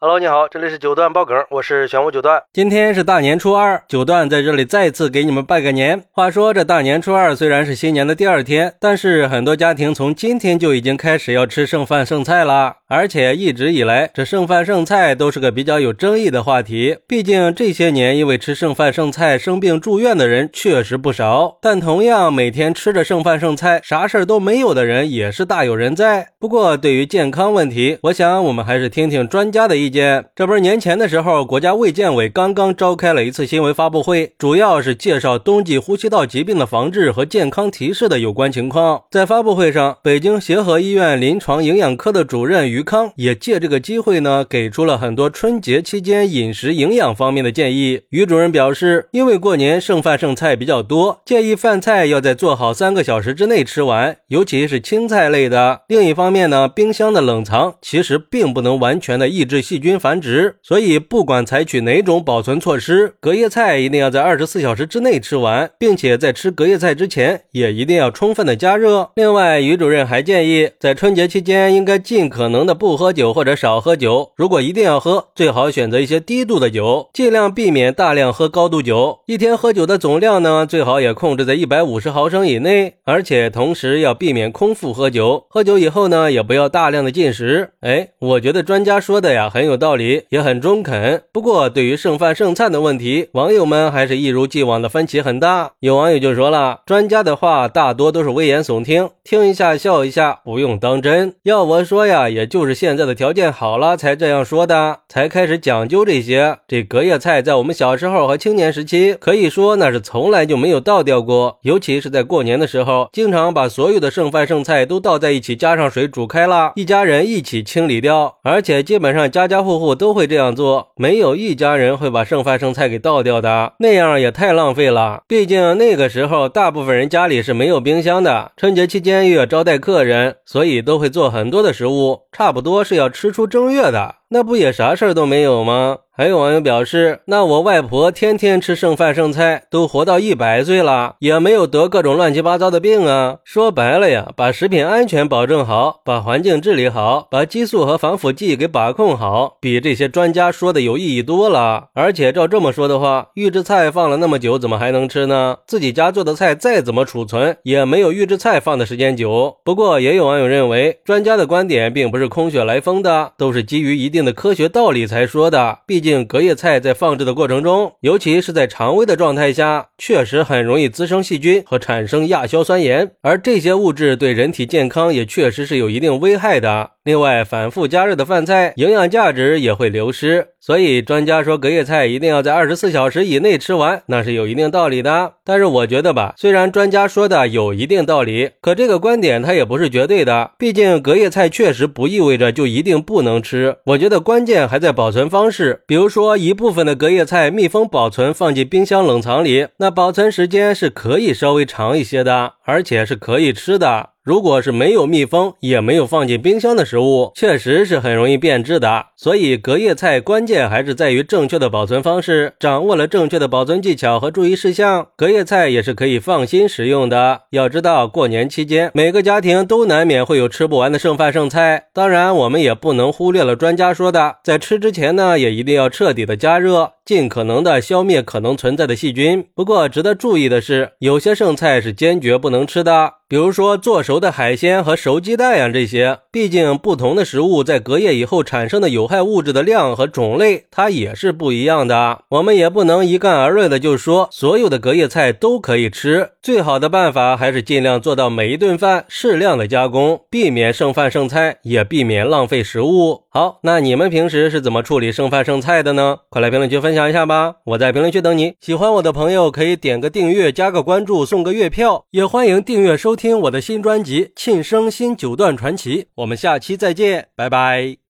Hello，你好，这里是九段爆梗，我是玄武九段。今天是大年初二，九段在这里再次给你们拜个年。话说这大年初二虽然是新年的第二天，但是很多家庭从今天就已经开始要吃剩饭剩菜了，而且一直以来这剩饭剩菜都是个比较有争议的话题。毕竟这些年因为吃剩饭剩菜生病住院的人确实不少，但同样每天吃着剩饭剩菜啥事儿都没有的人也是大有人在。不过对于健康问题，我想我们还是听听专家的意。见，这不是年前的时候，国家卫健委刚刚召开了一次新闻发布会，主要是介绍冬季呼吸道疾病的防治和健康提示的有关情况。在发布会上，北京协和医院临床营养科的主任于康也借这个机会呢，给出了很多春节期间饮食营养方面的建议。于主任表示，因为过年剩饭剩菜比较多，建议饭菜要在做好三个小时之内吃完，尤其是青菜类的。另一方面呢，冰箱的冷藏其实并不能完全的抑制细。菌繁殖，所以不管采取哪种保存措施，隔夜菜一定要在二十四小时之内吃完，并且在吃隔夜菜之前也一定要充分的加热。另外，于主任还建议，在春节期间应该尽可能的不喝酒或者少喝酒，如果一定要喝，最好选择一些低度的酒，尽量避免大量喝高度酒。一天喝酒的总量呢，最好也控制在一百五十毫升以内，而且同时要避免空腹喝酒。喝酒以后呢，也不要大量的进食。哎，我觉得专家说的呀很。有道理，也很中肯。不过，对于剩饭剩菜的问题，网友们还是一如既往的分歧很大。有网友就说了，专家的话大多都是危言耸听，听一下笑一下，不用当真。要我说呀，也就是现在的条件好了才这样说的，才开始讲究这些。这隔夜菜在我们小时候和青年时期，可以说那是从来就没有倒掉过。尤其是在过年的时候，经常把所有的剩饭剩菜都倒在一起，加上水煮开了，一家人一起清理掉。而且基本上家家。家户户都会这样做，没有一家人会把剩饭剩菜给倒掉的，那样也太浪费了。毕竟那个时候，大部分人家里是没有冰箱的，春节期间又要招待客人，所以都会做很多的食物，差不多是要吃出正月的。那不也啥事儿都没有吗？还有网友表示，那我外婆天天吃剩饭剩菜，都活到一百岁了，也没有得各种乱七八糟的病啊。说白了呀，把食品安全保证好，把环境治理好，把激素和防腐剂给把控好，比这些专家说的有意义多了。而且照这么说的话，预制菜放了那么久，怎么还能吃呢？自己家做的菜再怎么储存，也没有预制菜放的时间久。不过也有网友认为，专家的观点并不是空穴来风的，都是基于一定的科学道理才说的。毕竟。隔夜菜在放置的过程中，尤其是在常温的状态下，确实很容易滋生细菌和产生亚硝酸盐，而这些物质对人体健康也确实是有一定危害的。另外，反复加热的饭菜营养价值也会流失，所以专家说隔夜菜一定要在二十四小时以内吃完，那是有一定道理的。但是我觉得吧，虽然专家说的有一定道理，可这个观点它也不是绝对的。毕竟隔夜菜确实不意味着就一定不能吃。我觉得关键还在保存方式，比如说一部分的隔夜菜密封保存，放进冰箱冷藏里，那保存时间是可以稍微长一些的，而且是可以吃的。如果是没有密封也没有放进冰箱的食物，确实是很容易变质的。所以隔夜菜关键还是在于正确的保存方式，掌握了正确的保存技巧和注意事项，隔夜菜也是可以放心食用的。要知道，过年期间每个家庭都难免会有吃不完的剩饭剩菜，当然我们也不能忽略了专家说的，在吃之前呢，也一定要彻底的加热，尽可能的消灭可能存在的细菌。不过值得注意的是，有些剩菜是坚决不能吃的。比如说做熟的海鲜和熟鸡蛋呀，这些，毕竟不同的食物在隔夜以后产生的有害物质的量和种类，它也是不一样的。我们也不能一概而论的就说所有的隔夜菜都可以吃。最好的办法还是尽量做到每一顿饭适量的加工，避免剩饭剩菜，也避免浪费食物。好，那你们平时是怎么处理剩饭剩菜的呢？快来评论区分享一下吧！我在评论区等你。喜欢我的朋友可以点个订阅，加个关注，送个月票，也欢迎订阅收听我的新专辑《庆生新九段传奇》。我们下期再见，拜拜。